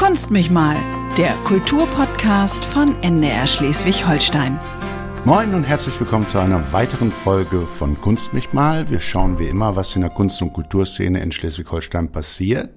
Kunst mich mal, der Kulturpodcast von NDR Schleswig-Holstein. Moin und herzlich willkommen zu einer weiteren Folge von Kunst mich mal. Wir schauen wie immer, was in der Kunst- und Kulturszene in Schleswig-Holstein passiert.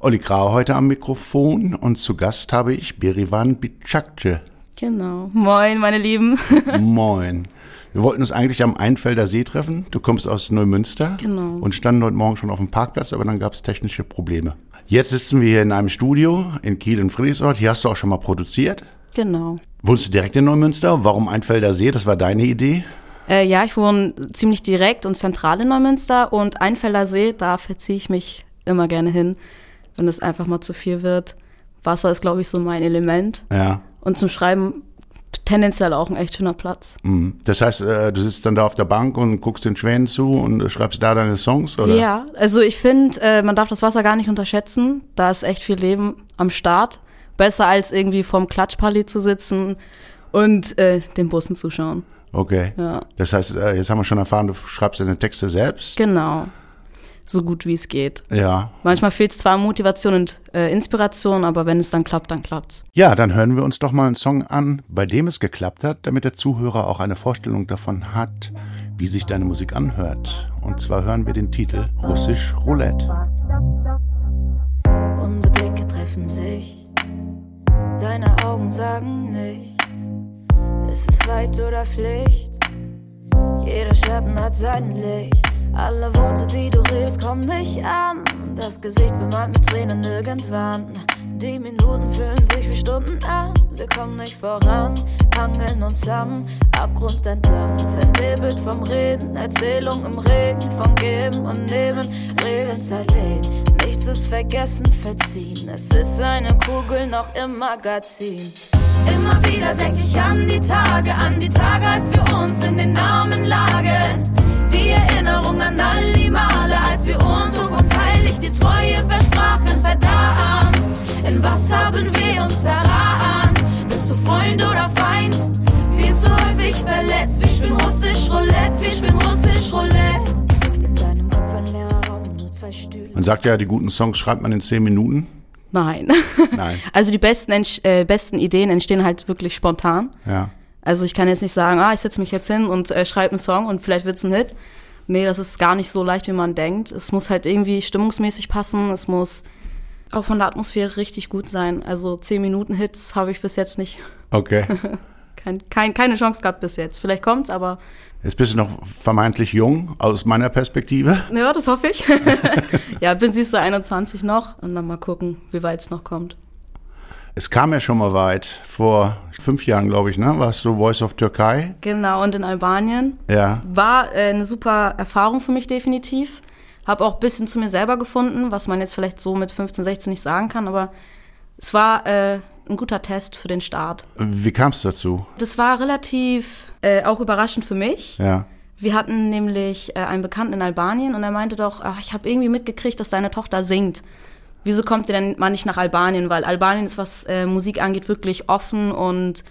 Olli Grau heute am Mikrofon und zu Gast habe ich Berivan Bicakce. Genau. Moin, meine Lieben. Moin. Wir wollten uns eigentlich am Einfelder See treffen. Du kommst aus Neumünster. Genau. Und standen heute Morgen schon auf dem Parkplatz, aber dann gab es technische Probleme. Jetzt sitzen wir hier in einem Studio in Kiel in Friedrichsort. Hier hast du auch schon mal produziert. Genau. Wohnst du direkt in Neumünster? Warum Einfelder See? Das war deine Idee? Äh, ja, ich wohne ziemlich direkt und zentral in Neumünster und Einfelder See, da verziehe ich mich immer gerne hin, wenn es einfach mal zu viel wird. Wasser ist, glaube ich, so mein Element. Ja. Und zum Schreiben tendenziell auch ein echt schöner Platz. Mhm. Das heißt, äh, du sitzt dann da auf der Bank und guckst den Schwänen zu und schreibst da deine Songs, oder? Ja, also ich finde, äh, man darf das Wasser gar nicht unterschätzen. Da ist echt viel Leben am Start. Besser als irgendwie vorm Klatschpalli zu sitzen und äh, den Bussen zuschauen. Okay. Ja. Das heißt, äh, jetzt haben wir schon erfahren, du schreibst deine Texte selbst. Genau. So gut wie es geht. Ja. Manchmal fehlt es zwar an Motivation und äh, Inspiration, aber wenn es dann klappt, dann klappt's. Ja, dann hören wir uns doch mal einen Song an, bei dem es geklappt hat, damit der Zuhörer auch eine Vorstellung davon hat, wie sich deine Musik anhört. Und zwar hören wir den Titel Russisch Roulette. Unsere Blicke treffen sich, deine Augen sagen nichts. Ist es Weit oder Pflicht? Jeder Schatten hat sein Licht. Alle Worte, die du redest, kommen nicht an. Das Gesicht bemalt mit Tränen irgendwann. Die Minuten fühlen sich wie Stunden an. Wir kommen nicht voran, hangeln uns am Abgrund entlang. Vernebelt vom Reden, Erzählung im Regen, vom Geben und Nehmen, Regeln zerlegen. Nichts ist vergessen, verziehen. Es ist eine Kugel noch im Magazin. Immer wieder denk ich an die Tage, an die Tage, als wir uns in den Armen lagen. Die Erinnerung an all die Male, als wir uns hoch und heilig die Treue versprachen, verdammt. In was haben wir uns verrannt? Bist du Freund oder Feind? Viel zu häufig verletzt. Wir spielen russisch Roulette, wir spielen russisch Roulette. In deinem Kopf ein leerer Raum, nur zwei Stühle. Man sagt ja, die guten Songs schreibt man in zehn Minuten. Nein. Nein. Also die besten, äh, besten Ideen entstehen halt wirklich spontan. Ja. Also ich kann jetzt nicht sagen, ah, ich setze mich jetzt hin und äh, schreibe einen Song und vielleicht wird's ein Hit. Nee, das ist gar nicht so leicht, wie man denkt. Es muss halt irgendwie stimmungsmäßig passen. Es muss auch von der Atmosphäre richtig gut sein. Also 10 Minuten Hits habe ich bis jetzt nicht, Okay. kein, kein, keine Chance gehabt bis jetzt. Vielleicht kommt's, aber Jetzt bist du noch vermeintlich jung, aus meiner Perspektive. ja, das hoffe ich. ja, bin süße 21 noch und dann mal gucken, wie weit es noch kommt. Es kam ja schon mal weit. Vor fünf Jahren, glaube ich, ne? Warst du Voice of Türkei? Genau, und in Albanien Ja. war äh, eine super Erfahrung für mich definitiv. Habe auch ein bisschen zu mir selber gefunden, was man jetzt vielleicht so mit 15, 16 nicht sagen kann, aber es war äh, ein guter Test für den Start. Wie kam es dazu? Das war relativ äh, auch überraschend für mich. Ja. Wir hatten nämlich äh, einen Bekannten in Albanien und er meinte doch, ach, ich habe irgendwie mitgekriegt, dass deine Tochter singt. Wieso kommt ihr denn mal nicht nach Albanien? Weil Albanien ist, was äh, Musik angeht, wirklich offen und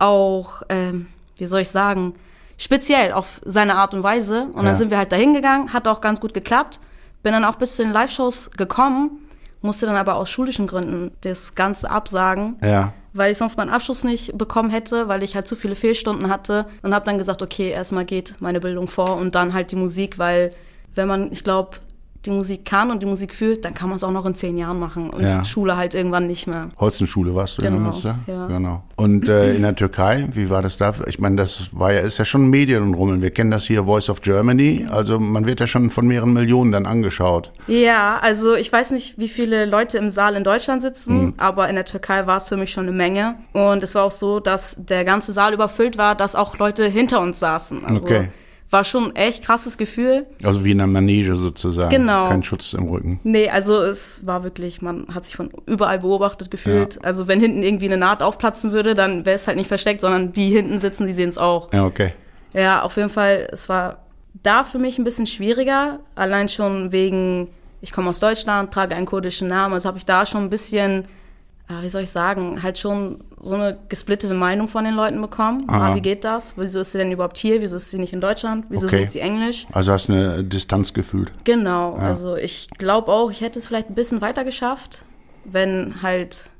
auch, ähm, wie soll ich sagen, speziell auf seine Art und Weise. Und Ja. dann sind wir halt dahin gegangen, hat auch ganz gut geklappt. Bin dann auch bis zu den Live-Shows gekommen, musste dann aber aus schulischen Gründen das Ganze absagen Ja. weil ich sonst meinen Abschluss nicht bekommen hätte, weil ich halt zu viele Fehlstunden hatte und habe dann gesagt, okay, erstmal geht meine Bildung vor und dann halt die Musik, weil wenn man, ich glaube, die Musik kann und die Musik fühlt, dann kann man es auch noch in zehn Jahren machen und Ja. Schule halt irgendwann nicht mehr. Holzenschule warst du in Genau, ja. Genau. Und äh, in der Türkei, wie war das da? Ich meine, das war ja, ist ja schon Medien und Rummeln. Wir kennen das hier Voice of Germany. Also man wird ja schon von mehreren Millionen dann angeschaut. Ja, also ich weiß nicht, wie viele Leute im Saal in Deutschland sitzen, Hm. aber in der Türkei war es für mich schon eine Menge. Und es war auch so, dass der ganze Saal überfüllt war, dass auch Leute hinter uns saßen. Also Okay. War schon ein echt krasses Gefühl. Also wie in einer Manege sozusagen. Genau. Kein Schutz im Rücken. Nee, also es war wirklich, man hat sich von überall beobachtet gefühlt. Also wenn hinten irgendwie eine Naht aufplatzen würde, dann wäre es halt nicht versteckt, sondern die hinten sitzen, die sehen es auch. Ja, okay. Ja, auf jeden Fall, es war da für mich ein bisschen schwieriger, allein schon wegen, ich komme aus Deutschland, trage einen kurdischen Namen, also habe ich da schon ein bisschen, ah, wie soll ich sagen, halt schon so eine gesplittete Meinung von den Leuten bekommen. Ah, wie geht das? Wieso ist sie denn überhaupt hier? Wieso ist sie nicht in Deutschland? Wieso Okay. singt sie Englisch? Also hast eine Distanz gefühlt. Genau, also ich glaube auch, ich hätte es vielleicht ein bisschen weiter geschafft, wenn halt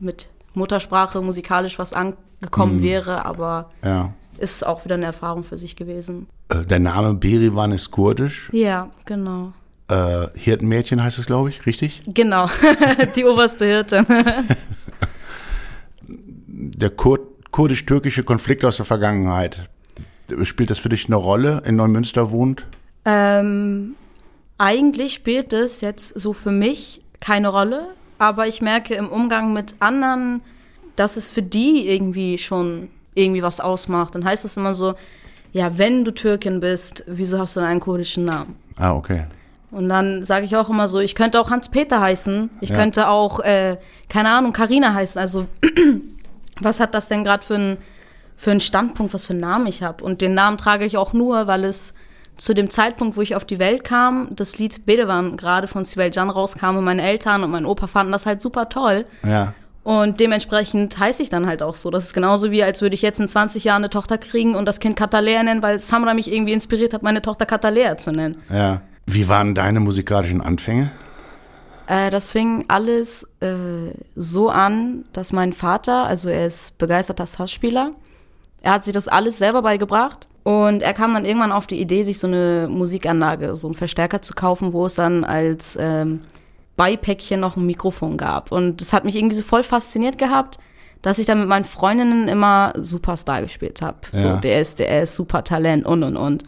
mit Muttersprache musikalisch was angekommen Mhm. wäre, aber Ja. ist auch wieder eine Erfahrung für sich gewesen. Äh, Der Name Berivan ist kurdisch. Ja, genau. Äh, Hirtenmädchen heißt es, glaube ich, richtig? Genau, die oberste Hirtin. Der Kur kurdisch-türkische Konflikt aus der Vergangenheit. Spielt das für dich eine Rolle? In Neumünster wohnt? Ähm, eigentlich spielt es jetzt so für mich keine Rolle, aber ich merke im Umgang mit anderen, dass es für die irgendwie schon irgendwie was ausmacht. Dann heißt es immer so, ja, wenn du Türkin bist, wieso hast du denn einen kurdischen Namen? Ah, okay. Und dann sage ich auch immer so, ich könnte auch Hans-Peter heißen, ich Ja. könnte auch, äh, keine Ahnung, Karina heißen. Also was hat das denn gerade für ein für einen Standpunkt, was für einen Namen ich habe? Und den Namen trage ich auch nur, weil es zu dem Zeitpunkt, wo ich auf die Welt kam, das Lied Bedewan gerade von Sibel Can rauskam und meine Eltern und mein Opa fanden das halt super toll. Ja. Und dementsprechend heiße ich dann halt auch so. Das ist genauso wie, als würde ich jetzt in 20 Jahren eine Tochter kriegen und das Kind Katalea nennen, weil Samra mich irgendwie inspiriert hat, meine Tochter Katalea zu nennen. Ja. Wie waren deine musikalischen Anfänge? Äh, das fing alles äh, so an, dass mein Vater, also er ist begeisterter Hassspieler, er hat sich das alles selber beigebracht und er kam dann irgendwann auf die Idee, sich so eine Musikanlage, so einen Verstärker zu kaufen, wo es dann als ähm, Beipäckchen noch ein Mikrofon gab. Und das hat mich irgendwie so voll fasziniert gehabt, dass ich dann mit meinen Freundinnen immer Superstar gespielt habe. So, Ja. der ist, der ist super Talent und und und.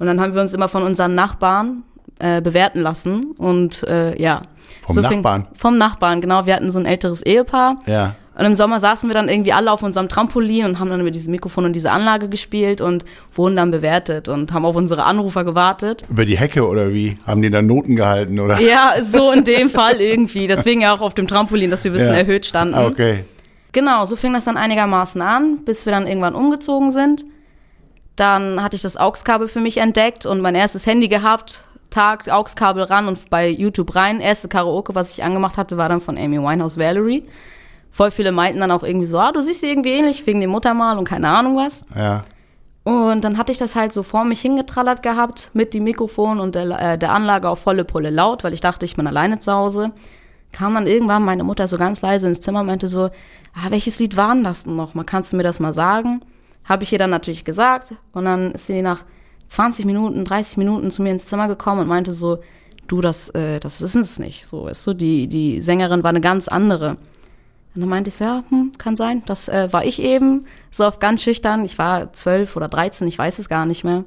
Und dann haben wir uns immer von unseren Nachbarn äh, bewerten lassen und äh, ja. Vom fing- Nachbarn? Vom Nachbarn, genau. Wir hatten so ein älteres Ehepaar. Ja. Und im Sommer saßen wir dann irgendwie alle auf unserem Trampolin und haben dann über dieses Mikrofon und diese Anlage gespielt und wurden dann bewertet und haben auf unsere Anrufer gewartet. Über die Hecke oder wie? Haben die da Noten gehalten oder? Ja, so in dem Fall irgendwie. Deswegen ja auch auf dem Trampolin, dass wir ein bisschen Ja. erhöht standen. Ah, okay. Genau, so fing das dann einigermaßen an, bis wir dann irgendwann umgezogen sind. Dann hatte ich das AUX-Kabel für mich entdeckt und mein erstes Handy gehabt. Tag, AUX-Kabel ran und bei YouTube rein. Erste Karaoke, was ich angemacht hatte, war dann von Amy Winehouse Valerie. Voll viele meinten dann auch irgendwie so, ah, du siehst dir irgendwie ähnlich, wegen dem Muttermal und keine Ahnung was. Ja. Und dann hatte ich das halt so vor mich hingetrallert gehabt mit dem Mikrofon und der, äh, der Anlage auf volle Pulle laut, weil ich dachte, ich bin alleine zu Hause. Kam dann irgendwann meine Mutter so ganz leise ins Zimmer und meinte so, ah, welches Lied war denn das denn noch? Mal kannst du mir das mal sagen? Habe ich ihr dann natürlich gesagt und dann ist sie nach 20 Minuten, 30 Minuten zu mir ins Zimmer gekommen und meinte so, du, das, äh, das ist es nicht. So, weißt du, die, die Sängerin war eine ganz andere. Und dann meinte ich so, ja, hm, kann sein. Das äh, war ich eben, so auf ganz schüchtern. Ich war zwölf oder dreizehn, ich weiß es gar nicht mehr.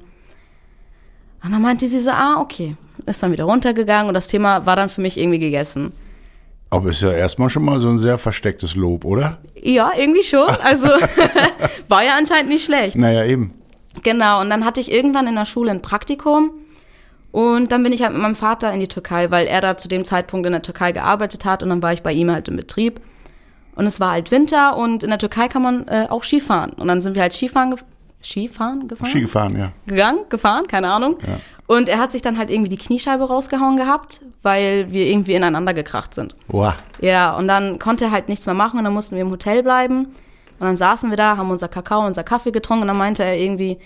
Und dann meinte sie so, ah, okay. Ist dann wieder runtergegangen und das Thema war dann für mich irgendwie gegessen. Aber ist ja erstmal schon mal so ein sehr verstecktes Lob, oder? Ja, irgendwie schon. Also war ja anscheinend nicht schlecht. Naja, eben. Genau, und dann hatte ich irgendwann in der Schule ein Praktikum. Und dann bin ich halt mit meinem Vater in die Türkei, weil er da zu dem Zeitpunkt in der Türkei gearbeitet hat und dann war ich bei ihm halt im Betrieb. Und es war halt Winter und in der Türkei kann man äh, auch Skifahren. Und dann sind wir halt Skifahren, Skifahren gefahren? Ski gefahren, ja. gegangen, gefahren, keine Ahnung. Ja. Und er hat sich dann halt irgendwie die Kniescheibe rausgehauen gehabt, weil wir irgendwie ineinander gekracht sind. Wow. Ja, und dann konnte er halt nichts mehr machen und dann mussten wir im Hotel bleiben. Und dann saßen wir da, haben unser Kakao, unser Kaffee getrunken und dann meinte er irgendwie,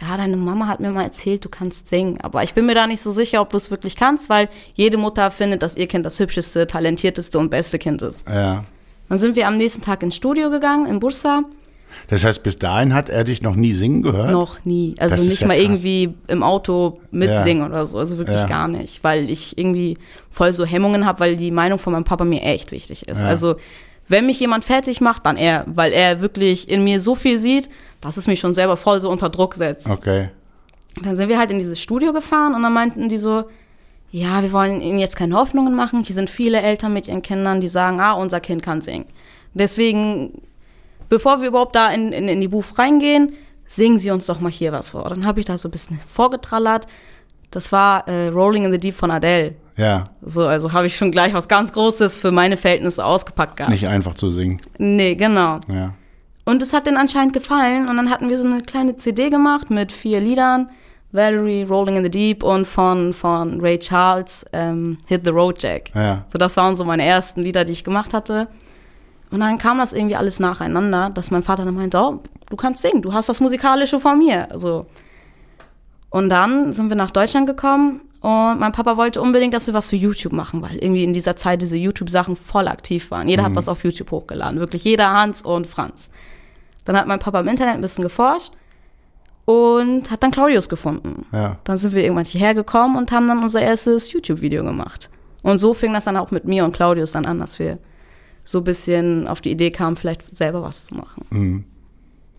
ja, deine Mama hat mir mal erzählt, du kannst singen. Aber ich bin mir da nicht so sicher, ob du es wirklich kannst, weil jede Mutter findet, dass ihr Kind das hübscheste, talentierteste und beste Kind ist. Ja. Dann sind wir am nächsten Tag ins Studio gegangen, in Bursa. Das heißt, bis dahin hat er dich noch nie singen gehört? Noch nie. Also Das nicht ja mal krass. irgendwie im Auto mitsingen oder so. Also wirklich Ja. gar nicht. Weil ich irgendwie voll so Hemmungen habe, weil die Meinung von meinem Papa mir echt wichtig ist. Ja. Also wenn mich jemand fertig macht, dann er. Weil er wirklich in mir so viel sieht, dass es mich schon selber voll so unter Druck setzt. Okay. Dann sind wir halt in dieses Studio gefahren und dann meinten die so, ja, wir wollen ihnen jetzt keine Hoffnungen machen. Hier sind viele Eltern mit ihren Kindern, die sagen, ah, unser Kind kann singen. Deswegen, bevor wir überhaupt da in, in, in die Booth reingehen, singen Sie uns doch mal hier was vor. Dann habe ich da so ein bisschen vorgetrallert. Das war äh, Rolling in the Deep von Adele. Ja, So, also habe ich schon gleich was ganz Großes für meine Verhältnisse ausgepackt gehabt. nicht einfach zu singen. Nee, genau. Ja. Und es hat denen anscheinend gefallen. Und dann hatten wir so eine kleine CD gemacht mit vier Liedern. Valerie, Rolling in the Deep und von, von Ray Charles, ähm, Hit the Road Jack. Ja. So, das waren so meine ersten Lieder, die ich gemacht hatte. Und dann kam das irgendwie alles nacheinander, dass mein Vater dann meinte, oh, du kannst singen, du hast das Musikalische von mir. So. Und dann sind wir nach Deutschland gekommen Und mein Papa wollte unbedingt, dass wir was für YouTube machen, weil irgendwie in dieser Zeit diese YouTube-Sachen voll aktiv waren. Jeder hat was auf YouTube hochgeladen. Wirklich jeder, Hans und Franz. Dann hat mein Papa im Internet ein bisschen geforscht und hat dann Claudius gefunden. Ja. Dann sind wir irgendwann hierher gekommen und haben dann unser erstes YouTube-Video gemacht. Und so fing das dann auch mit mir und Claudius dann an, dass wir so ein bisschen auf die Idee kamen, vielleicht selber was zu machen.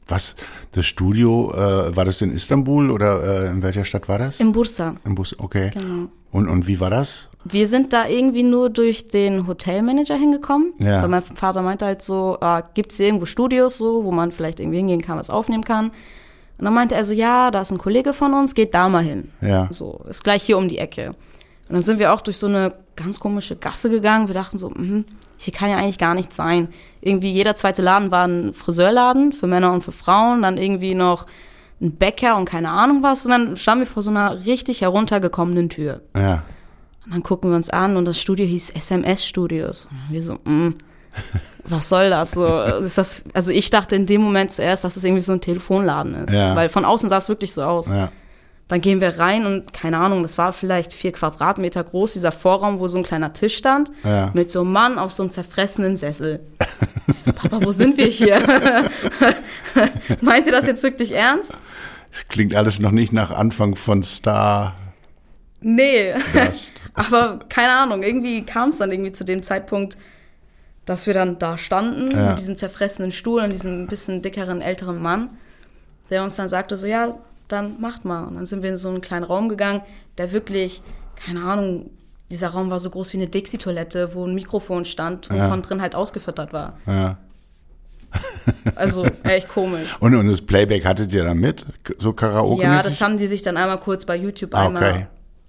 Was? Das Studio, äh, war das in Istanbul oder äh, in welcher Stadt war das? Im Bursa. Im Bus, okay. Genau. Und, und wie war das? Wir sind da irgendwie nur durch den Hotelmanager hingekommen. Ja. Weil mein Vater meinte halt so, ah, gibt es irgendwo Studios so, wo man vielleicht irgendwie hingehen kann, was aufnehmen kann. Und dann meinte er so, ja, da ist ein Kollege von uns, geht da mal hin. Ja. So, ist gleich hier um die Ecke. Und dann sind wir auch durch so eine ganz komische Gasse gegangen. Wir dachten so, mhm, hier kann ja eigentlich gar nichts sein. Irgendwie jeder zweite Laden war ein Friseurladen für Männer und für Frauen, dann irgendwie noch ein Bäcker und keine Ahnung was. Und dann standen wir vor so einer richtig heruntergekommenen Tür. Ja. Und dann gucken wir uns an und das Studio hieß SMS Studios. Und wir so, mm, was soll das so? Ist das? Also ich dachte in dem Moment zuerst, dass es irgendwie so ein Telefonladen ist. Ja. Weil von außen sah es wirklich so aus. Ja. Dann gehen wir rein und keine Ahnung, das war vielleicht vier Quadratmeter groß, dieser Vorraum, wo so ein kleiner Tisch stand, Ja. mit so einem Mann auf so einem zerfressenen Sessel. Ich so, Papa, wo sind wir hier? Meint ihr das jetzt wirklich ernst? Es klingt alles noch nicht nach Anfang von Star Nee. Aber keine Ahnung, irgendwie kam es dann irgendwie zu dem Zeitpunkt, dass wir dann da standen Ja. mit diesem zerfressenen Stuhl und diesem bisschen dickeren, älteren Mann, der uns dann sagte so, ja, dann macht mal. Und dann sind wir in so einen kleinen Raum gegangen, der wirklich, keine Ahnung, dieser Raum war so groß wie eine Dixie-Toilette, wo ein Mikrofon stand, wovon Ja. drin halt ausgefüttert war. ja. Also echt komisch. Und, und das Playback hattet ihr dann mit? So karaoke ja, das haben die sich dann einmal kurz bei YouTube Ah, einmal okay.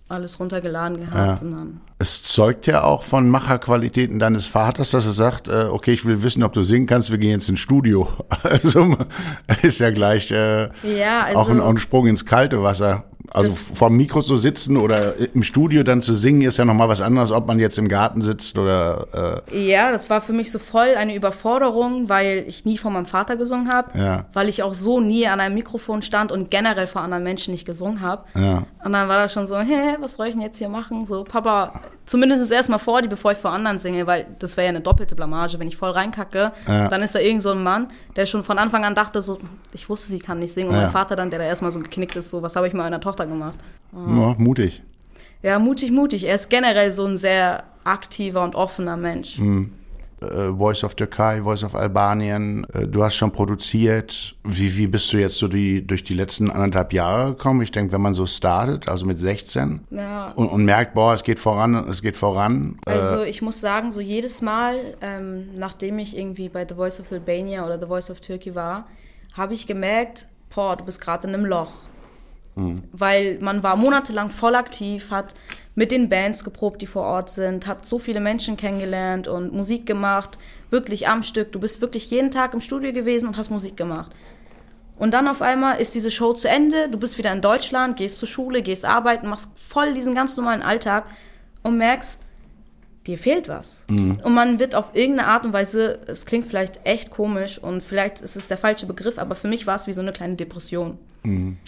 alles runtergeladen gehabt. Ja. Und dann Es zeugt ja auch von Macherqualitäten deines Vaters, dass er sagt, äh, okay, ich will wissen, ob du singen kannst, wir gehen jetzt ins Studio. Also ist ja gleich äh, Ja, also- auch, ein, auch ein Sprung ins kalte Wasser. Also vor dem Mikro zu sitzen oder im Studio dann zu singen, ist ja nochmal was anderes, ob man jetzt im Garten sitzt oder äh, Ja, das war für mich so voll eine Überforderung, weil ich nie von meinem Vater gesungen habe, Ja. weil ich auch so nie an einem Mikrofon stand und generell vor anderen Menschen nicht gesungen habe. Ja. Und dann war das schon so, hä, was soll ich denn jetzt hier machen? So, Papa, zumindest erstmal vor die, bevor ich vor anderen singe, weil das wäre ja eine doppelte Blamage, wenn ich voll reinkacke. Ja. Dann ist da irgend so ein Mann, der schon von Anfang an dachte so, ich wusste, sie kann nicht singen. Und Ja. mein Vater dann, der da erstmal so geknickt ist, so, was habe ich mit meiner Tochter gemacht? ja, mutig. Ja, mutig, mutig. Er ist generell so ein sehr aktiver und offener Mensch. Äh, Voice of Türkei, Voice of Albanien, äh, du hast schon produziert. Wie, wie bist du jetzt so die, durch die letzten anderthalb Jahre gekommen? Ich denke, wenn man so startet, also mit 16 Ja. und, und merkt, boah, es geht voran, es geht voran. äh, Also ich muss sagen, so jedes Mal, ähm, nachdem ich irgendwie bei The Voice of Albania oder The Voice of Turkey war, habe ich gemerkt, boah, du bist gerade in einem Loch. Weil man war monatelang voll aktiv, hat mit den Bands geprobt, die vor Ort sind, hat so viele Menschen kennengelernt und Musik gemacht, wirklich am Stück. Du bist wirklich jeden Tag im Studio gewesen und hast Musik gemacht. Und dann auf einmal ist diese Show zu Ende, du bist wieder in Deutschland, gehst zur Schule, gehst arbeiten, machst voll diesen ganz normalen Alltag und merkst, dir fehlt was. Und man wird auf irgendeine Art und Weise, es klingt vielleicht echt komisch und vielleicht ist es der falsche Begriff, aber für mich war es wie so eine kleine Depression.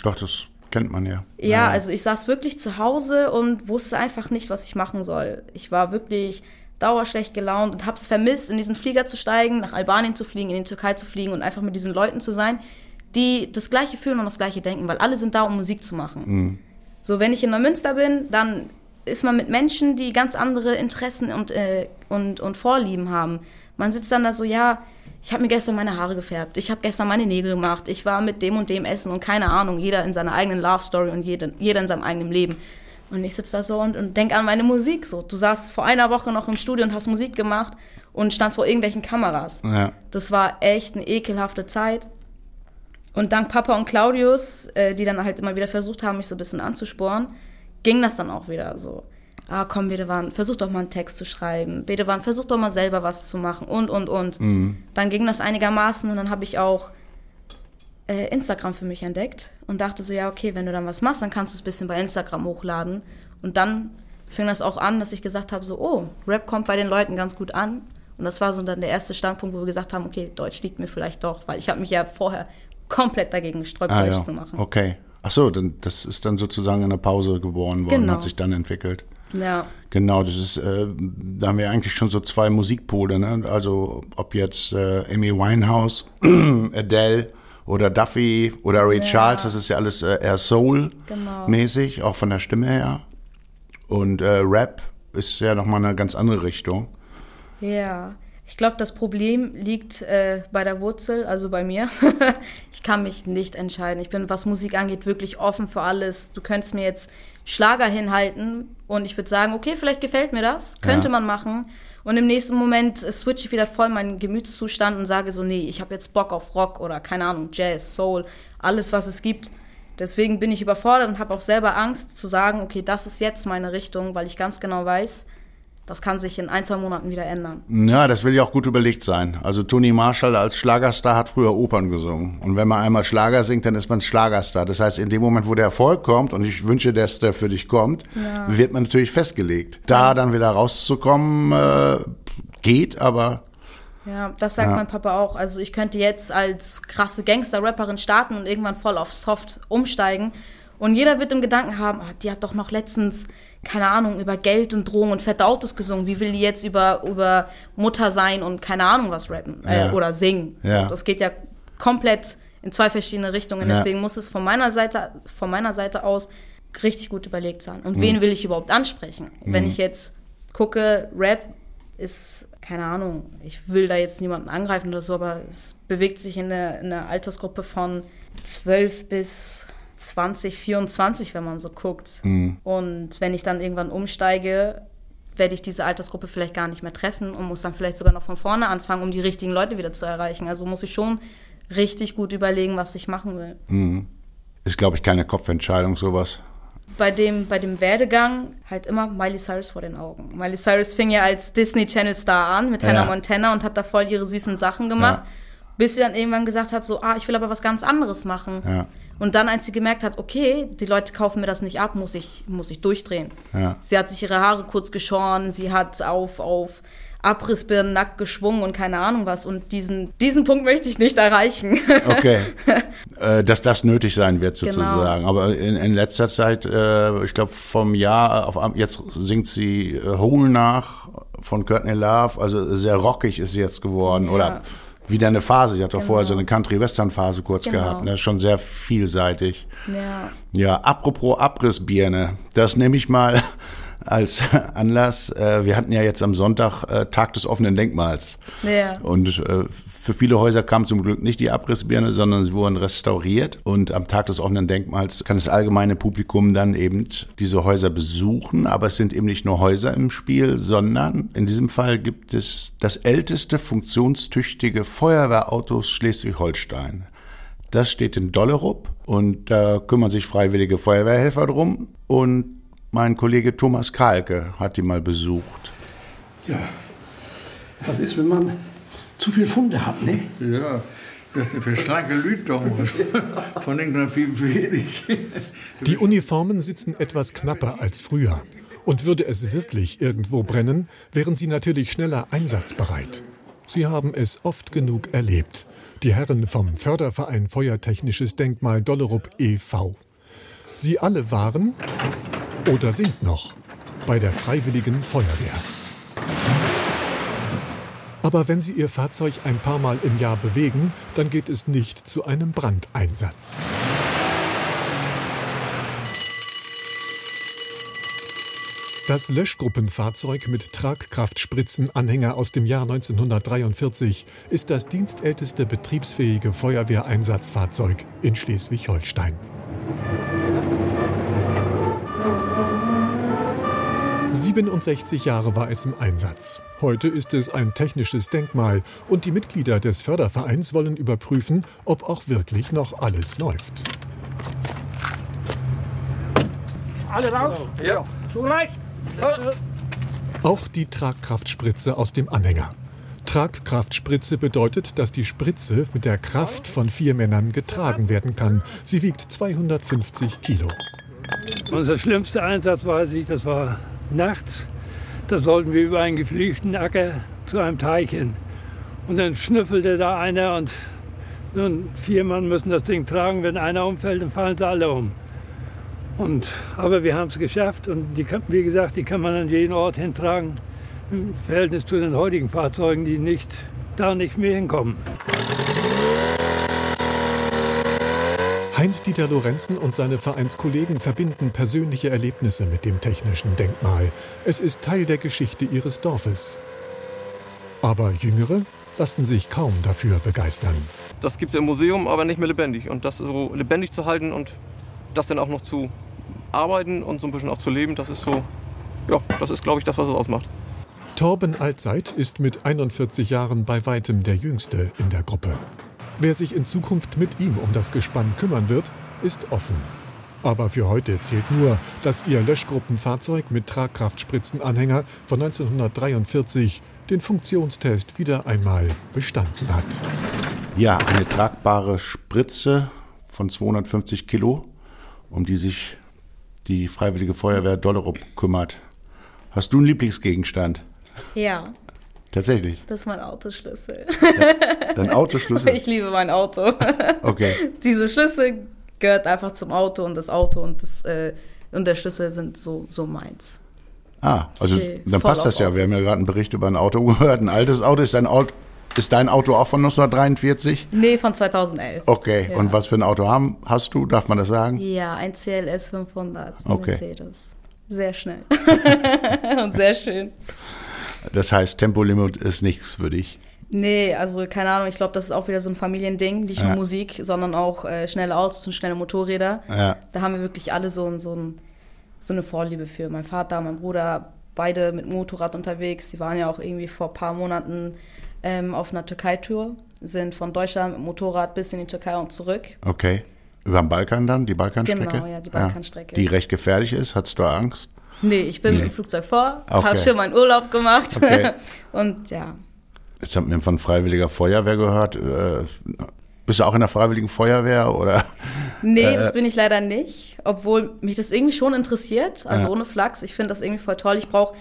doch, das kennt man ja. Ja, also ich saß wirklich zu Hause und wusste einfach nicht, was ich machen soll. Ich war wirklich dauerschlecht gelaunt und hab's vermisst, in diesen Flieger zu steigen, nach Albanien zu fliegen, in die Türkei zu fliegen und einfach mit diesen Leuten zu sein, die das Gleiche fühlen und das Gleiche denken, weil alle sind da, um Musik zu machen. So, wenn ich in Neumünster bin, dann ist man mit Menschen, die ganz andere Interessen und, äh, und, und Vorlieben haben. Man sitzt dann da so, ja, ich habe mir gestern meine Haare gefärbt, ich habe gestern meine Nägel gemacht, ich war mit dem und dem essen und keine Ahnung, jeder in seiner eigenen Love Story und jeder, jeder in seinem eigenen Leben. Und ich sitze da so und, und denk an meine Musik so. Du saßt vor einer Woche noch im Studio und hast Musik gemacht und standst vor irgendwelchen Kameras. Ja. Das war echt eine ekelhafte Zeit. Und dank Papa und Claudius, äh, die dann halt immer wieder versucht haben, mich so ein bisschen anzusporen, ging das dann auch wieder so. Ah, komm, Bedewan, versuch doch mal einen Text zu schreiben. Bedewan, versuch doch mal selber was zu machen und, und, und. Dann ging das einigermaßen und dann habe ich auch äh, Instagram für mich entdeckt und dachte so, ja, okay, wenn du dann was machst, dann kannst du es ein bisschen bei Instagram hochladen. Und dann fing das auch an, dass ich gesagt habe, so, oh, Rap kommt bei den Leuten ganz gut an. Und das war so dann der erste Standpunkt, wo wir gesagt haben, okay, Deutsch liegt mir vielleicht doch, weil ich habe mich ja vorher komplett dagegen gesträubt, Ah, Deutsch ja. zu machen. Okay. Ach so, dann, das ist dann sozusagen in der Pause geboren worden, Genau. hat sich dann entwickelt. Ja. Genau, das ist, äh, da haben wir eigentlich schon so zwei Musikpole, ne? Also ob jetzt äh, Amy Winehouse, Adele oder Duffy oder Ray Ja. Charles, das ist ja alles äh, eher Soul-mäßig, Genau. auch von der Stimme her. Und äh, Rap ist ja nochmal eine ganz andere Richtung. Ja, ich glaube, das Problem liegt äh, bei der Wurzel, also bei mir. ich kann mich nicht entscheiden. Ich bin, was Musik angeht, wirklich offen für alles. Du könntest mir jetzt Schlager hinhalten und ich würde sagen, okay, vielleicht gefällt mir das, könnte Ja. man machen. Und im nächsten Moment äh, switche ich wieder voll meinen Gemütszustand und sage so, nee, ich habe jetzt Bock auf Rock oder keine Ahnung, Jazz, Soul, alles, was es gibt. Deswegen bin ich überfordert und habe auch selber Angst zu sagen, okay, das ist jetzt meine Richtung, weil ich ganz genau weiß, das kann sich in ein, zwei Monaten wieder ändern. Ja, das will ja auch gut überlegt sein. Also Tony Marshall als Schlagerstar hat früher Opern gesungen. Und wenn man einmal Schlager singt, dann ist man Schlagerstar. Das heißt, in dem Moment, wo der Erfolg kommt, und ich wünsche, dass der für dich kommt, wird man natürlich festgelegt. Da dann wieder rauszukommen, äh, geht, aber Ja, das sagt Ja. mein Papa auch. Also ich könnte jetzt als krasse Gangster-Rapperin starten und irgendwann voll auf Soft umsteigen. Und jeder wird im Gedanken haben, ah, die hat doch noch letztens, keine Ahnung, über Geld und Drogen und fette Autos gesungen. Wie will die jetzt über, über Mutter sein und keine Ahnung was rappen äh, Ja. oder singen? Ja. So, das geht ja komplett in zwei verschiedene Richtungen. Ja. Deswegen muss es von meiner Seite, von meiner Seite aus richtig gut überlegt sein. Und Mhm. wen will ich überhaupt ansprechen? Wenn ich jetzt gucke, Rap ist, keine Ahnung, ich will da jetzt niemanden angreifen oder so, aber es bewegt sich in der, in der Altersgruppe von 12 bis 20, 24, wenn man so guckt. Und wenn ich dann irgendwann umsteige, werde ich diese Altersgruppe vielleicht gar nicht mehr treffen und muss dann vielleicht sogar noch von vorne anfangen, um die richtigen Leute wieder zu erreichen. Also muss ich schon richtig gut überlegen, was ich machen will. ist, glaube ich, keine Kopfentscheidung, sowas. bei dem, bei dem Werdegang halt immer Miley Cyrus vor den Augen. Miley Cyrus fing ja als Disney Channel Star an mit Hannah Ja. Montana und hat da voll ihre süßen Sachen gemacht, Ja. bis sie dann irgendwann gesagt hat, so, ah, ich will aber was ganz anderes machen. Ja. Und dann, als sie gemerkt hat, okay, die Leute kaufen mir das nicht ab, muss ich, muss ich durchdrehen. Ja. Sie hat sich ihre Haare kurz geschoren, sie hat auf, auf Abrissbirnen nackt geschwungen und keine Ahnung was. Und diesen, diesen Punkt möchte ich nicht erreichen. Okay. äh, dass das nötig sein wird, Genau. sozusagen. Aber in, in letzter Zeit, äh, ich glaube, vom Jahr auf jetzt singt sie äh, Hole nach von Courtney Love. Also sehr rockig ist sie jetzt geworden. Ja. Oder wieder eine Phase. Sie hat doch Genau. vorher so eine Country-Western-Phase kurz Genau. gehabt. Ne? Schon sehr vielseitig. ja. Ja, apropos Abrissbirne, das nehme ich mal als Anlass. Äh, Wir hatten ja jetzt am Sonntag äh, Tag des offenen Denkmals. Ja. Und äh, für viele Häuser kam zum Glück nicht die Abrissbirne, sondern sie wurden restauriert. Und am Tag des offenen Denkmals kann das allgemeine Publikum dann eben diese Häuser besuchen. Aber es sind eben nicht nur Häuser im Spiel, sondern in diesem Fall gibt es das älteste funktionstüchtige Feuerwehrauto Schleswig-Holstein. Das steht in Dollerup und da kümmern sich freiwillige Feuerwehrhelfer drum. Und mein Kollege Thomas Kalke hat die mal besucht. Ja, was ist, wenn man zu viel Funde hat, ne? Ja, das ist für schlanke Leute. Von irgendeiner viel wenig. Die Uniformen sitzen etwas knapper als früher. Und würde es wirklich irgendwo brennen, wären sie natürlich schneller einsatzbereit. Sie haben es oft genug erlebt. Die Herren vom Förderverein Feuertechnisches Denkmal Dollerup e.V. Sie alle waren oder sind noch bei der Freiwilligen Feuerwehr. Aber wenn Sie Ihr Fahrzeug ein paar Mal im Jahr bewegen, dann geht es nicht zu einem Brandeinsatz. Das Löschgruppenfahrzeug mit Tragkraftspritzen-Anhänger aus dem Jahr 1943 ist das dienstälteste betriebsfähige Feuerwehreinsatzfahrzeug in Schleswig-Holstein. »67 Jahre war es im Einsatz. Heute ist es ein technisches Denkmal und die Mitglieder des Fördervereins wollen überprüfen, ob auch wirklich noch alles läuft. Alle raus? Ja. Zugleich? Auch die Tragkraftspritze aus dem Anhänger. Tragkraftspritze bedeutet, dass die Spritze mit der Kraft von vier Männern getragen werden kann. Sie wiegt 250 Kilo. Unser schlimmster Einsatz weiß ich, das war nachts. Da sollten wir über einen gepflegten Acker zu einem Teich hin. Und dann schnüffelte da einer und Und vier Mann müssen das Ding tragen. Wenn einer umfällt, dann fallen sie alle um. Und, aber wir haben es geschafft und die, wie gesagt, die kann man an jeden Ort hintragen. Im Verhältnis zu den heutigen Fahrzeugen, die nicht, da nicht mehr hinkommen. Heinz-Dieter Lorenzen und seine Vereinskollegen verbinden persönliche Erlebnisse mit dem technischen Denkmal. Es ist Teil der Geschichte ihres Dorfes. Aber Jüngere lassen sich kaum dafür begeistern. Das gibt es im Museum, aber nicht mehr lebendig. Und das so lebendig zu halten und das dann auch noch zu arbeiten und so ein bisschen auch zu leben, das ist so, ja, das ist, glaube ich, das, was es ausmacht. Torben Altzeit ist mit 41 Jahren bei weitem der Jüngste in der Gruppe. Wer sich in Zukunft mit ihm um das Gespann kümmern wird, ist offen. Aber für heute zählt nur, dass ihr Löschgruppenfahrzeug mit Tragkraftspritzenanhänger von 1943 den Funktionstest wieder einmal bestanden hat. Ja, eine tragbare Spritze von 250 Kilo, um die sich die Freiwillige Feuerwehr Dollerup kümmert. Hast du einen Lieblingsgegenstand? Ja, Tatsächlich. das ist mein Autoschlüssel. Dein Autoschlüssel? Ich liebe mein Auto. Okay. Diese Schlüssel gehört einfach zum Auto und das Auto und, das, äh, und der Schlüssel sind so, so meins. Ah, also dann voll passt das ja. Wir haben ja Autos. gerade einen Bericht über ein Auto gehört. Ein altes Auto. Ist dein Auto, ist dein Auto auch von 1943? Nee, von 2011. Okay. Ja. Und was für ein Auto haben, hast du? Darf man das sagen? Ja, ein CLS 500 Okay. Mercedes. Sehr schnell. und sehr schön. Das heißt, Tempolimit ist nichts für dich. Nee, also keine Ahnung, ich glaube, das ist auch wieder so ein Familiending, nicht Ja. nur Musik, sondern auch äh, schnelle Autos und schnelle Motorräder. Ja. Da haben wir wirklich alle so, so, ein, so eine Vorliebe für. Mein Vater, mein Bruder, beide mit Motorrad unterwegs. Die waren ja auch irgendwie vor ein paar Monaten ähm, auf einer Türkei-Tour, sind von Deutschland mit Motorrad bis in die Türkei und zurück. Okay. Über den Balkan dann, die Balkanstrecke? Genau, ja, die Balkanstrecke. Die recht gefährlich ist. Hattest du Angst? Nee, ich bin Nee. mit dem Flugzeug vor, Okay. habe schon meinen Urlaub gemacht Okay. und ja, Jetzt haben wir von Freiwilliger Feuerwehr gehört. Äh, bist du auch in der Freiwilligen Feuerwehr oder? Nee, Äh, das bin ich leider nicht. Obwohl mich das irgendwie schon interessiert. Also Ja. ohne Flachs. Ich finde das irgendwie voll toll. Ich brauche,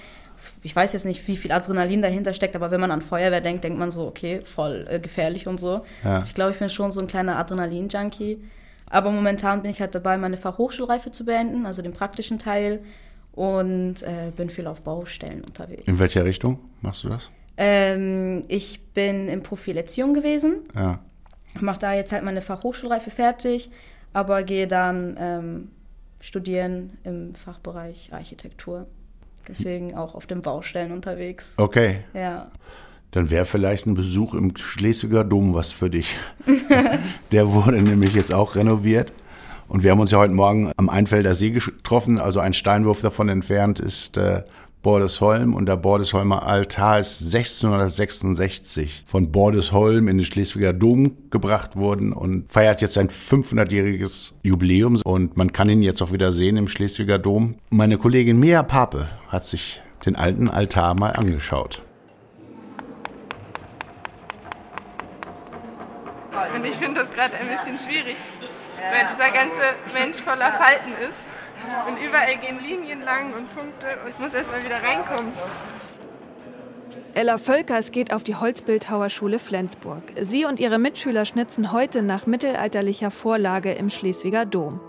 ich weiß jetzt nicht, wie viel Adrenalin dahinter steckt, aber wenn man an Feuerwehr denkt, denkt man so, okay, voll äh, gefährlich und so. Ja. Ich glaube, ich bin schon so ein kleiner Adrenalin-Junkie. Aber momentan bin ich halt dabei, meine Fachhochschulreife zu beenden, also den praktischen Teil. Und äh, bin viel auf Baustellen unterwegs. In welcher Richtung machst du das? Ähm, ich bin in Profilerziehung gewesen. Ja. Ich mache da jetzt halt meine Fachhochschulreife fertig, aber gehe dann ähm, studieren im Fachbereich Architektur. Deswegen auch auf den Baustellen unterwegs. Okay. Ja. Dann wäre vielleicht ein Besuch im Schleswiger Dom was für dich. Der wurde nämlich jetzt auch renoviert. Und wir haben uns ja heute Morgen am Einfelder See getroffen. Also ein Steinwurf davon entfernt ist äh, Bordesholm. Und der Bordesholmer Altar ist 1666 von Bordesholm in den Schleswiger Dom gebracht worden und feiert jetzt sein 500-jähriges Jubiläum. Und man kann ihn jetzt auch wieder sehen im Schleswiger Dom. Meine Kollegin Mea Pape hat sich den alten Altar mal angeschaut. Und ich finde das gerade ein bisschen schwierig, weil dieser ganze Mensch voller Falten ist. Und überall gehen Linien lang und Punkte und ich muss erst mal wieder reinkommen. Ella Völkers geht auf die Holzbildhauerschule Flensburg. Sie und ihre Mitschüler schnitzen heute nach mittelalterlicher Vorlage im Schleswiger Dom.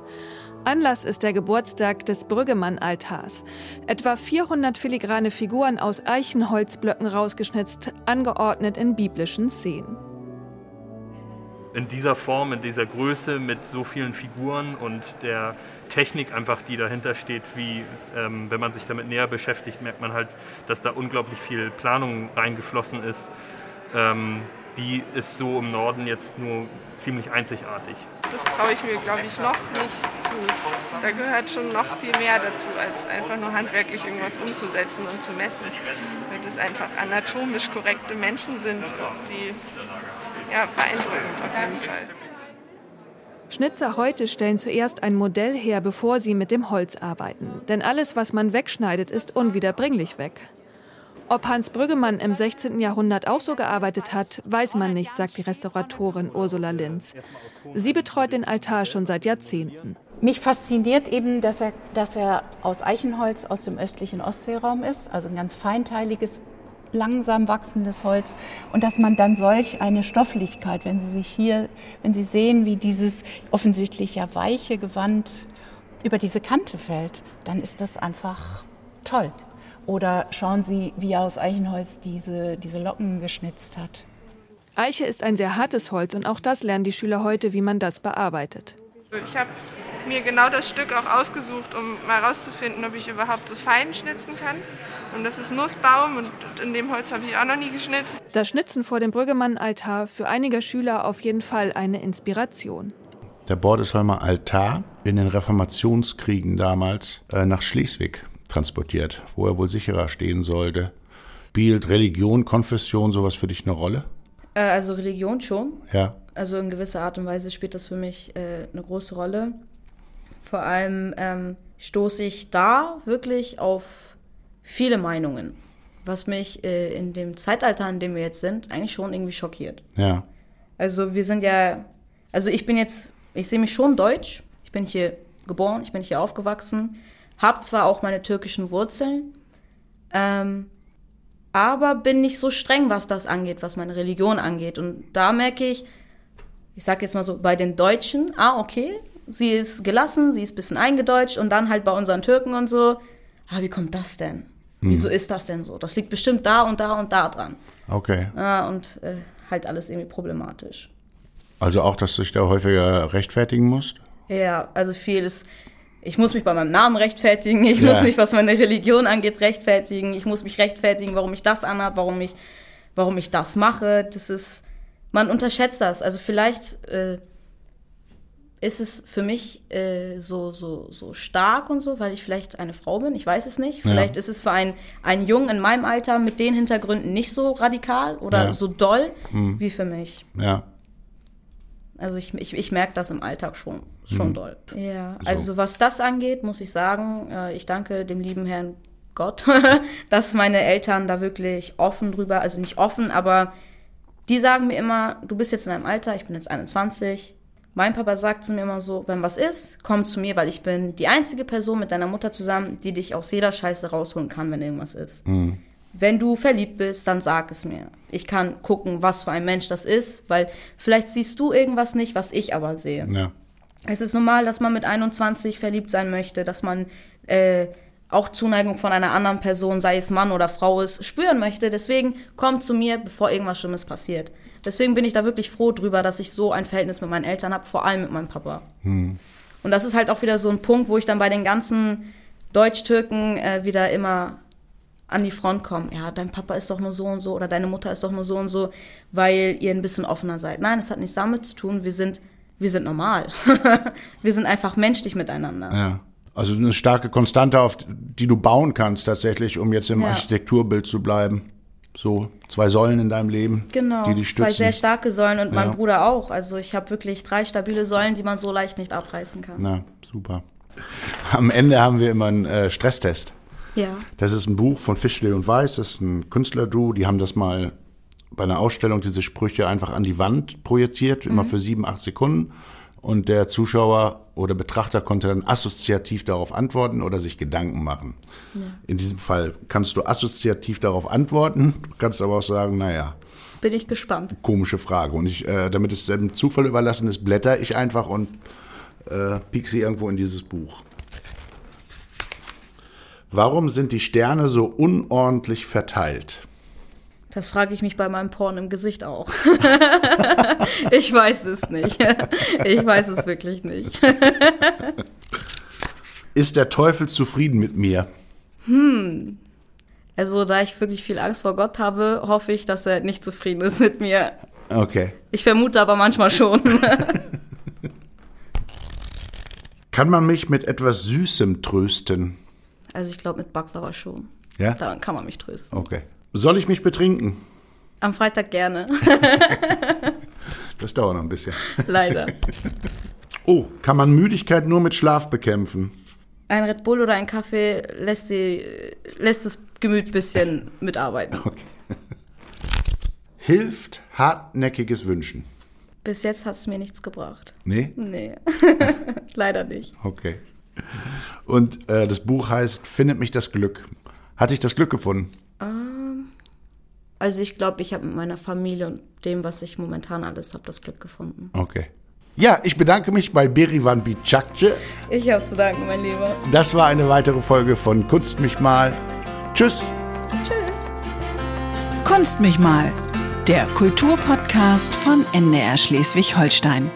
Anlass ist der Geburtstag des Brüggemann-Altars. Etwa 400 filigrane Figuren aus Eichenholzblöcken rausgeschnitzt, angeordnet in biblischen Szenen. In dieser Form, in dieser Größe, mit so vielen Figuren und der Technik einfach, die dahinter steht, wie ähm, wenn man sich damit näher beschäftigt, merkt man halt, dass da unglaublich viel Planung reingeflossen ist. Ähm, die ist so im Norden jetzt nur ziemlich einzigartig. Das traue ich mir, glaube ich, noch nicht zu. Da gehört schon noch viel mehr dazu, als einfach nur handwerklich irgendwas umzusetzen und zu messen. Weil das einfach anatomisch korrekte Menschen sind, die ja, beeindruckend auf jeden Fall. Schnitzer heute stellen zuerst ein Modell her, bevor sie mit dem Holz arbeiten. Denn alles, was man wegschneidet, ist unwiederbringlich weg. Ob Hans Brüggemann im 16. Jahrhundert auch so gearbeitet hat, weiß man nicht, sagt die Restauratorin Ursula Linz. Sie betreut den Altar schon seit Jahrzehnten. Mich fasziniert eben, dass er, dass er aus Eichenholz aus dem östlichen Ostseeraum ist, also ein ganz feinteiliges langsam wachsendes Holz und dass man dann solch eine Stofflichkeit, wenn Sie sich hier, wenn Sie sehen, wie dieses offensichtlich ja weiche Gewand über diese Kante fällt, dann ist das einfach toll. Oder schauen Sie, wie er aus Eichenholz diese, diese Locken geschnitzt hat. Eiche ist ein sehr hartes Holz und auch das lernen die Schüler heute, wie man das bearbeitet. Ich habe mir genau das Stück auch ausgesucht, um mal herauszufinden, ob ich überhaupt so fein schnitzen kann. Und das ist Nussbaum und in dem Holz habe ich auch noch nie geschnitzt. Das Schnitzen vor dem Brüggemann-Altar für einige Schüler auf jeden Fall eine Inspiration. Der Bordesheimer Altar in den Reformationskriegen damals äh, nach Schleswig transportiert, wo er wohl sicherer stehen sollte. Spielt Religion, Konfession sowas für dich eine Rolle? Äh, also Religion schon. Ja. Also in gewisser Art und Weise spielt das für mich äh, eine große Rolle. Vor allem ähm, stoße ich da wirklich auf viele Meinungen, was mich äh, in dem Zeitalter, in dem wir jetzt sind, eigentlich schon irgendwie schockiert. Ja. Also wir sind ja, also ich bin jetzt, ich sehe mich schon deutsch. Ich bin hier geboren, ich bin hier aufgewachsen, habe zwar auch meine türkischen Wurzeln, ähm, aber bin nicht so streng, was das angeht, was meine Religion angeht. Und da merke ich, ich sag jetzt mal so, bei den Deutschen, ah, okay, sie ist gelassen, sie ist ein bisschen eingedeutscht und dann halt bei unseren Türken und so, ah, wie kommt das denn? Hm. Wieso ist das denn so? Das liegt bestimmt da und da und da dran. Okay. Ah, und äh, halt alles irgendwie problematisch. Also auch, dass du dich da häufiger rechtfertigen musst? Ja, also viel ist, ich muss mich bei meinem Namen rechtfertigen, ich Ja. muss mich, was meine Religion angeht, rechtfertigen, ich muss mich rechtfertigen, warum ich das anhab, warum ich, warum ich das mache. Das ist, man unterschätzt das. Also vielleicht äh, ist es für mich äh, so, so, so stark und so, weil ich vielleicht eine Frau bin, ich weiß es nicht. Ja. Vielleicht ist es für einen, einen Jungen in meinem Alter mit den Hintergründen nicht so radikal oder Ja. so doll Hm. wie für mich. Ja. Also ich, ich, ich merke das im Alltag schon, schon Mhm. doll. Ja, So. also was das angeht, muss ich sagen, äh, ich danke dem lieben Herrn Gott, dass meine Eltern da wirklich offen drüber, also nicht offen, aber die sagen mir immer, du bist jetzt in einem Alter, ich bin jetzt 21. Mein Papa sagt zu mir immer so, wenn was ist, komm zu mir, weil ich bin die einzige Person mit deiner Mutter zusammen, die dich aus jeder Scheiße rausholen kann, wenn irgendwas ist. Hm. Wenn du verliebt bist, dann sag es mir. Ich kann gucken, was für ein Mensch das ist, weil vielleicht siehst du irgendwas nicht, was ich aber sehe. Ja. Es ist normal, dass man mit 21 verliebt sein möchte, dass man äh, auch Zuneigung von einer anderen Person, sei es Mann oder Frau ist, spüren möchte. Deswegen komm zu mir, bevor irgendwas Schlimmes passiert. Deswegen bin ich da wirklich froh drüber, dass ich so ein Verhältnis mit meinen Eltern habe, vor allem mit meinem Papa. Hm. Und das ist halt auch wieder so ein Punkt, wo ich dann bei den ganzen Deutsch-Türken äh, wieder immer an die Front komme. Ja, dein Papa ist doch nur so und so oder deine Mutter ist doch nur so und so, weil ihr ein bisschen offener seid. Nein, es hat nichts damit zu tun. Wir sind, wir sind normal. wir sind einfach menschlich miteinander. Ja. Also eine starke Konstante, auf die du bauen kannst tatsächlich, um jetzt im Ja. Architekturbild zu bleiben. So zwei Säulen in deinem Leben, Genau, die dich zwei stützen. sehr starke Säulen und mein Ja. Bruder auch. Also ich habe wirklich drei stabile Säulen, die man so leicht nicht abreißen kann. Na, super. Am Ende haben wir immer einen äh, Stresstest. Ja. Das ist ein Buch von Fischle und Weiß, das ist ein Künstlerduo, die haben das mal bei einer Ausstellung, diese Sprüche einfach an die Wand projiziert, immer Mhm. für sieben, acht Sekunden. Und der Zuschauer oder Betrachter konnte dann assoziativ darauf antworten oder sich Gedanken machen. Ja. In diesem Fall kannst du assoziativ darauf antworten, kannst aber auch sagen, naja, Bin ich gespannt. komische Frage. Und ich, äh, damit es dem Zufall überlassen ist, blätter ich einfach und äh, piek sie irgendwo in dieses Buch. Warum sind die Sterne so unordentlich verteilt? Das frage ich mich bei meinem Porn im Gesicht auch. ich weiß es nicht. Ich weiß es wirklich nicht. Ist der Teufel zufrieden mit mir? Hm. Also, da ich wirklich viel Angst vor Gott habe, hoffe ich, dass er nicht zufrieden ist mit mir. Okay. Ich vermute aber manchmal schon. Kann man mich mit etwas Süßem trösten? Also, ich glaube, mit Baklava schon. Ja? Daran kann man mich trösten. Okay. Soll ich mich betrinken? Am Freitag gerne. Das dauert noch ein bisschen. Leider. Oh, kann man Müdigkeit nur mit Schlaf bekämpfen? Ein Red Bull oder ein Kaffee lässt, die, lässt das Gemüt ein bisschen mitarbeiten. Hilft hartnäckiges Wünschen? Bis jetzt hat es mir nichts gebracht. Nee? Nee. Leider nicht. Okay. Und äh, das Buch heißt Findet mich das Glück. Hatte ich das Glück gefunden? Ähm, Also ich glaube, ich habe mit meiner Familie und dem, was ich momentan alles habe, das Glück gefunden. Okay. Ja, ich bedanke mich bei Berivan Bicakce. Ich habe zu danken, mein Lieber. Das war eine weitere Folge von Kunst mich mal. Tschüss. Tschüss. Kunst mich mal, der Kulturpodcast von NDR Schleswig-Holstein.